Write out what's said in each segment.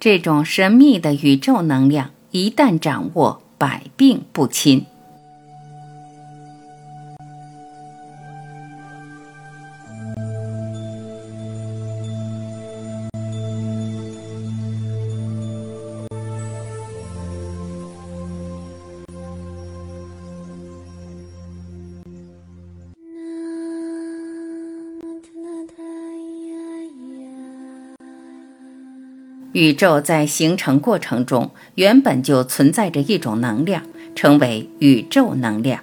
这种神秘的宇宙能量一旦掌握，百病不侵。宇宙在形成过程中原本就存在着一种能量，称为宇宙能量。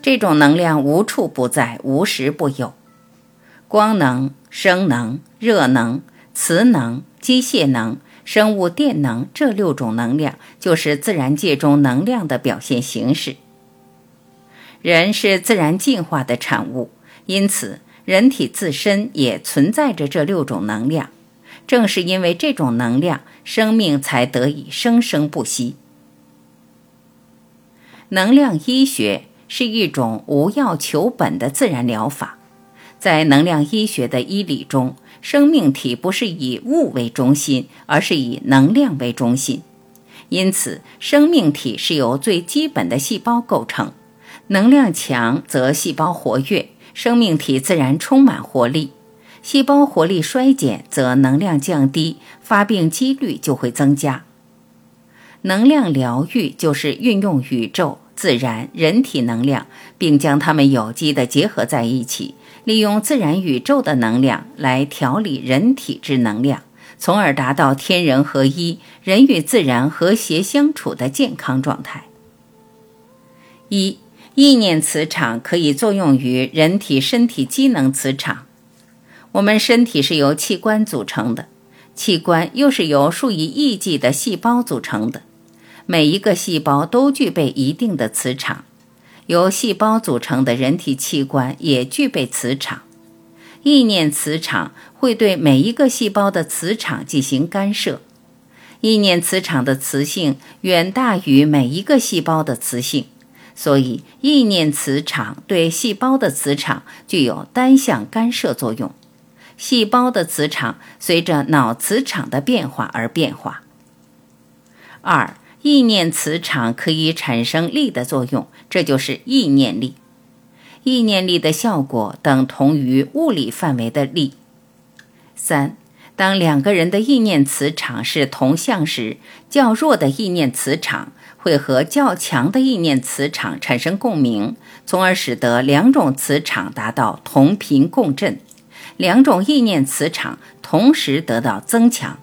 这种能量无处不在，无时不有。光能、声能、热能、磁能、机械能、生物电能这六种能量，就是自然界中能量的表现形式。人是自然进化的产物，因此人体自身也存在着这六种能量。正是因为这种能量，生命才得以生生不息。能量医学是一种无药求本的自然疗法。在能量医学的医理中，生命体不是以物为中心，而是以能量为中心。因此，生命体是由最基本的细胞构成。能量强则细胞活跃，生命体自然充满活力。细胞活力衰减，则能量降低，发病几率就会增加。能量疗愈就是运用宇宙、自然、人体能量，并将它们有机的结合在一起，利用自然宇宙的能量来调理人体之能量，从而达到天人合一、人与自然和谐相处的健康状态。一、意念磁场可以作用于人体身体机能磁场。我们身体是由器官组成的，器官又是由数以亿计的细胞组成的，每一个细胞都具备一定的磁场。由细胞组成的人体器官也具备磁场，意念磁场会对每一个细胞的磁场进行干涉，意念磁场的磁性远大于每一个细胞的磁性，所以意念磁场对细胞的磁场具有单向干涉作用。细胞的磁场随着脑磁场的变化而变化。二，意念磁场可以产生力的作用，这就是意念力。意念力的效果等同于物理范围的力。三，当两个人的意念磁场是同向时，较弱的意念磁场会和较强的意念磁场产生共鸣，从而使得两种磁场达到同频共振。两种意念磁场同时得到增强，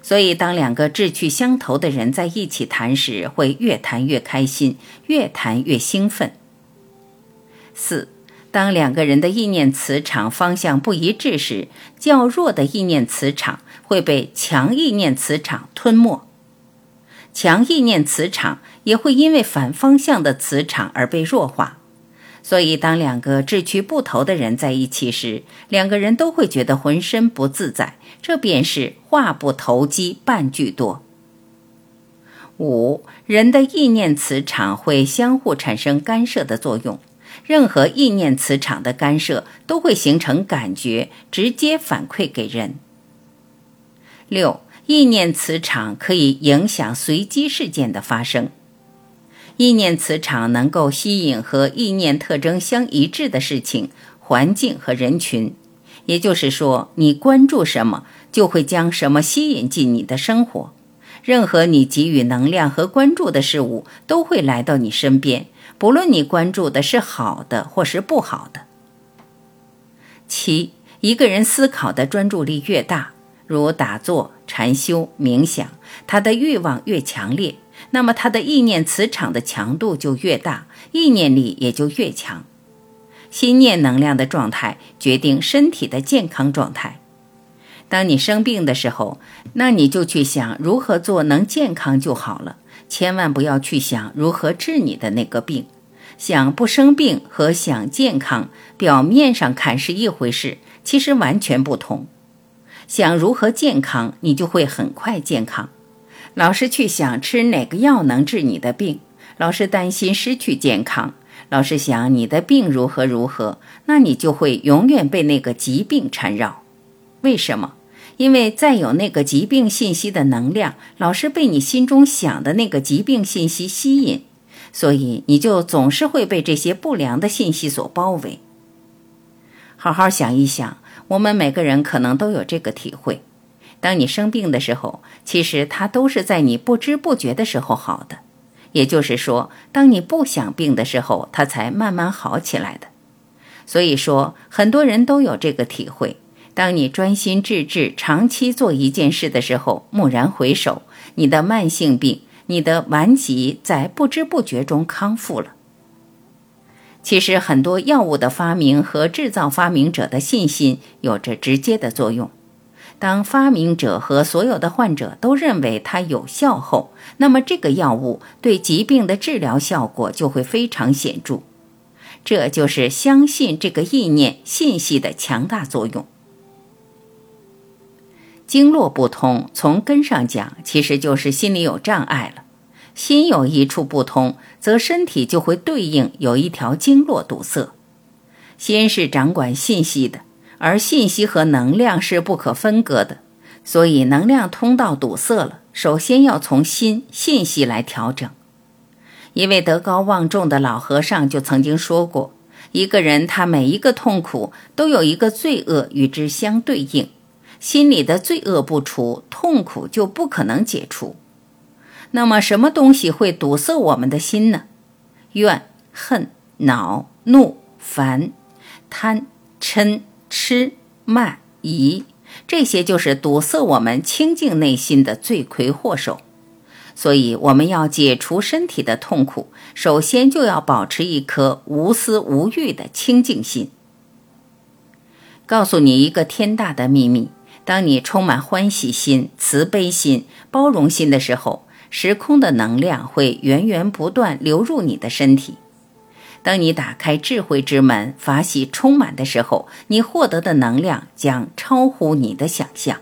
所以当两个志趣相投的人在一起谈时，会越谈越开心，越谈越兴奋。四，当两个人的意念磁场方向不一致时，较弱的意念磁场会被强意念磁场吞没，强意念磁场也会因为反方向的磁场而被弱化。所以，当两个志趣不投的人在一起时，两个人都会觉得浑身不自在。这便是话不投机半句多。五，人的意念磁场会相互产生干涉的作用，任何意念磁场的干涉都会形成感觉，直接反馈给人。六，意念磁场可以影响随机事件的发生。意念磁场能够吸引和意念特征相一致的事情、环境和人群，也就是说，你关注什么，就会将什么吸引进你的生活。任何你给予能量和关注的事物，都会来到你身边，不论你关注的是好的或是不好的。七，一个人思考的专注力越大，如打坐、禅修、冥想，他的欲望越强烈。那么，他的意念磁场的强度就越大，意念力也就越强。心念能量的状态决定身体的健康状态。当你生病的时候，那你就去想如何做能健康就好了，千万不要去想如何治你的那个病。想不生病和想健康，表面上看是一回事，其实完全不同。想如何健康，你就会很快健康。老是去想吃哪个药能治你的病，老是担心失去健康，老是想你的病如何如何，那你就会永远被那个疾病缠绕。为什么？因为再有那个疾病信息的能量，老是被你心中想的那个疾病信息吸引，所以你就总是会被这些不良的信息所包围。好好想一想，我们每个人可能都有这个体会：当你生病的时候，其实它都是在你不知不觉的时候好的。也就是说，当你不想病的时候，它才慢慢好起来的。所以说，很多人都有这个体会：当你专心致志、长期做一件事的时候，蓦然回首，你的慢性病、你的顽疾在不知不觉中康复了。其实，很多药物的发明和制造发明者的信心有着直接的作用。当发明者和所有的患者都认为它有效后，那么这个药物对疾病的治疗效果就会非常显著。这就是相信这个意念信息的强大作用。经络不通，从根上讲，其实就是心里有障碍了。心有一处不通，则身体就会对应有一条经络堵塞。心是掌管信息的。而信息和能量是不可分割的，所以能量通道堵塞了，首先要从心信息来调整。一位德高望重的老和尚就曾经说过：一个人他每一个痛苦都有一个罪恶与之相对应，心里的罪恶不除，痛苦就不可能解除。那么，什么东西会堵塞我们的心呢？怨、恨、恼、怒、烦、贪、嗔。吃慢疑，这些就是堵塞我们清净内心的罪魁祸首。所以，我们要解除身体的痛苦，首先就要保持一颗无私无欲的清净心。告诉你一个天大的秘密：当你充满欢喜心、慈悲心、包容心的时候，时空的能量会源源不断流入你的身体。当你打开智慧之门，法喜充满的时候，你获得的能量将超乎你的想象。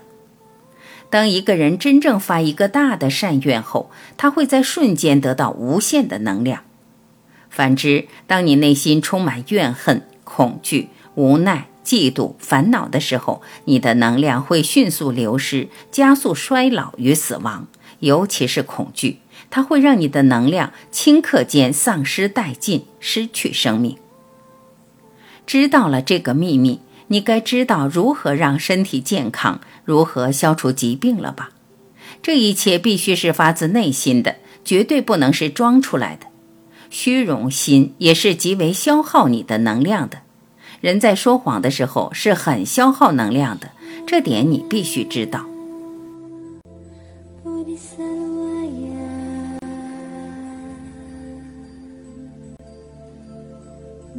当一个人真正发一个大的善愿后，他会在瞬间得到无限的能量。反之，当你内心充满怨恨、恐惧、无奈、嫉妒、烦恼的时候，你的能量会迅速流失，加速衰老与死亡，尤其是恐惧。它会让你的能量顷刻间丧失殆尽，失去生命。知道了这个秘密，你该知道如何让身体健康，如何消除疾病了吧？这一切必须是发自内心的，绝对不能是装出来的。虚荣心也是极为消耗你的能量的。人在说谎的时候是很消耗能量的，这点你必须知道。